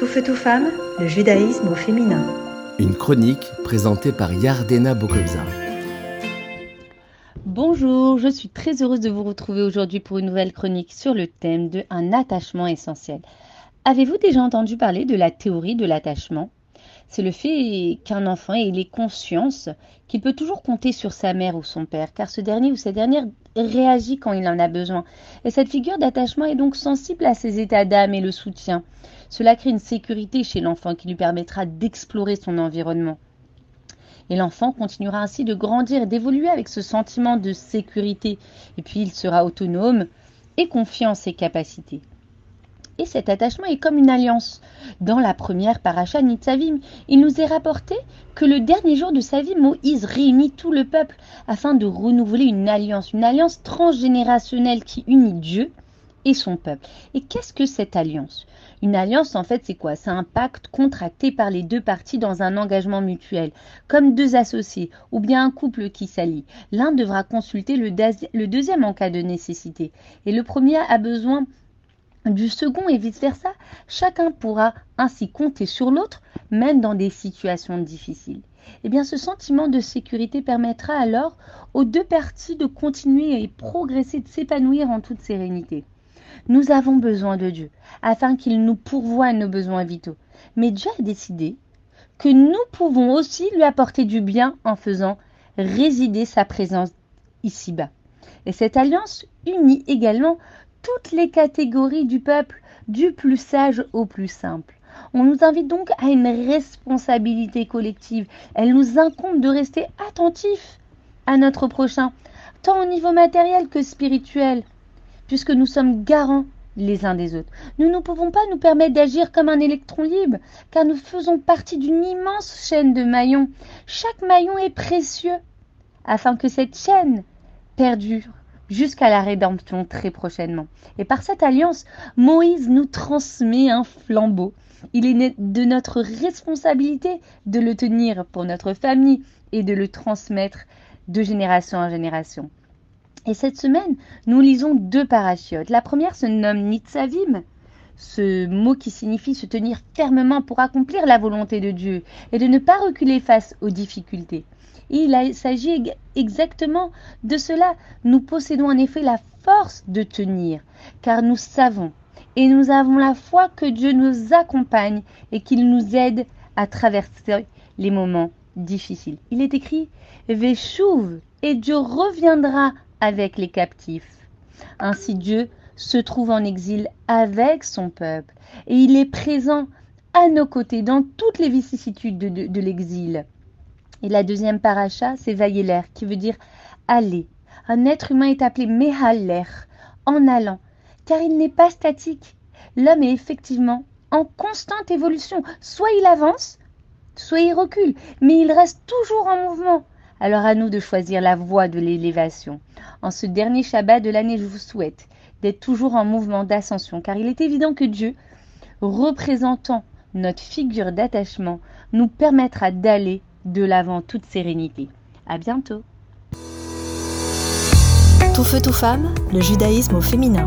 Tout feu, tout femme, le judaïsme au féminin. Une chronique présentée par Yardena Bokobza. Bonjour, je suis très heureuse de vous retrouver aujourd'hui pour une nouvelle chronique sur le thème de un attachement essentiel. Avez-vous déjà entendu parler de la théorie de l'attachement? C'est le fait qu'un enfant ait conscience qu'il peut toujours compter sur sa mère ou son père, car ce dernier ou cette dernière réagit quand il en a besoin. Et cette figure d'attachement est donc sensible à ses états d'âme et le soutien. Cela crée une sécurité chez l'enfant qui lui permettra d'explorer son environnement. Et l'enfant continuera ainsi de grandir et d'évoluer avec ce sentiment de sécurité. Et puis il sera autonome et confiant en ses capacités. Et cet attachement est comme une alliance. Dans la première paracha Nitzavim, il nous est rapporté que le dernier jour de sa vie, Moïse réunit tout le peuple afin de renouveler une alliance, une alliance transgénérationnelle qui unit Dieu et son peuple. Et qu'est-ce que cette alliance? Une alliance, en fait, c'est quoi? C'est un pacte contracté par les deux parties dans un engagement mutuel, comme deux associés ou bien un couple qui s'allie. L'un devra consulter le, le deuxième en cas de nécessité. Et le premier a besoin du second et vice-versa, chacun pourra ainsi compter sur l'autre, même dans des situations difficiles. Eh bien, ce sentiment de sécurité permettra alors aux deux parties de continuer et progresser, de s'épanouir en toute sérénité. Nous avons besoin de Dieu, afin qu'il nous pourvoie nos besoins vitaux. Mais Dieu a décidé que nous pouvons aussi lui apporter du bien en faisant résider sa présence ici-bas. Et cette alliance unit également toutes les catégories du peuple, du plus sage au plus simple. On nous invite donc à une responsabilité collective. Elle nous incombe de rester attentifs à notre prochain, tant au niveau matériel que spirituel, puisque nous sommes garants les uns des autres. Nous ne pouvons pas nous permettre d'agir comme un électron libre, car nous faisons partie d'une immense chaîne de maillons. Chaque maillon est précieux, afin que cette chaîne perdure jusqu'à la rédemption très prochainement. Et par cette alliance, Moïse nous transmet un flambeau. Il est de notre responsabilité de le tenir pour notre famille et de le transmettre de génération en génération. Et cette semaine, nous lisons deux parachiotes. La première se nomme Nitzavim, ce mot qui signifie se tenir fermement pour accomplir la volonté de Dieu et de ne pas reculer face aux difficultés. Il s'agit exactement de cela. Nous possédons en effet la force de tenir, car nous savons et nous avons la foi que Dieu nous accompagne et qu'il nous aide à traverser les moments difficiles. Il est écrit Veshuv et Dieu reviendra avec les captifs. Ainsi Dieu se trouve en exil avec son peuple et il est présent à nos côtés dans toutes les vicissitudes de l'exil. Et la deuxième paracha, c'est Vayeler, qui veut dire aller. Un être humain est appelé Mehaler, en allant, car il n'est pas statique. L'homme est effectivement en constante évolution. Soit il avance, soit il recule, mais il reste toujours en mouvement. Alors à nous de choisir la voie de l'élévation. En ce dernier Shabbat de l'année, je vous souhaite d'être toujours en mouvement d'ascension, car il est évident que Dieu, représentant notre figure d'attachement, nous permettra d'aller de l'avant toute sérénité. À bientôt. Tout feu, tout femme, le judaïsme au féminin.